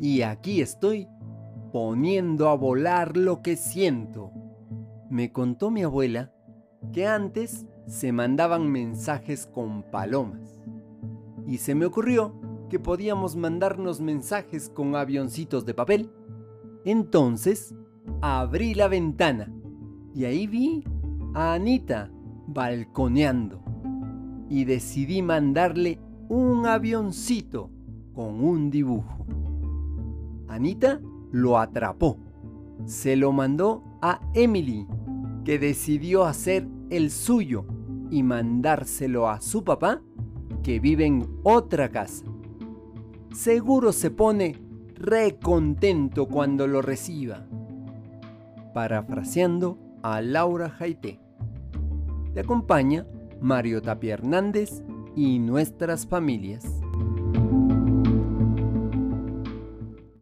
y aquí estoy poniendo a volar lo que siento. Me contó mi abuela que antes se mandaban mensajes con palomas y se me ocurrió que podíamos mandarnos mensajes con avioncitos de papel. Entonces, abrí la ventana y ahí vi a Anita balconeando y decidí mandarle un avioncito con un dibujo. Anita lo atrapó. Se lo mandó a Emily, que decidió hacer el suyo y mandárselo a su papá, que vive en otra casa. Seguro se pone re contento cuando lo reciba. Parafraseando a Laura Jaité. Te acompaña Mario Tapia Hernández y nuestras familias.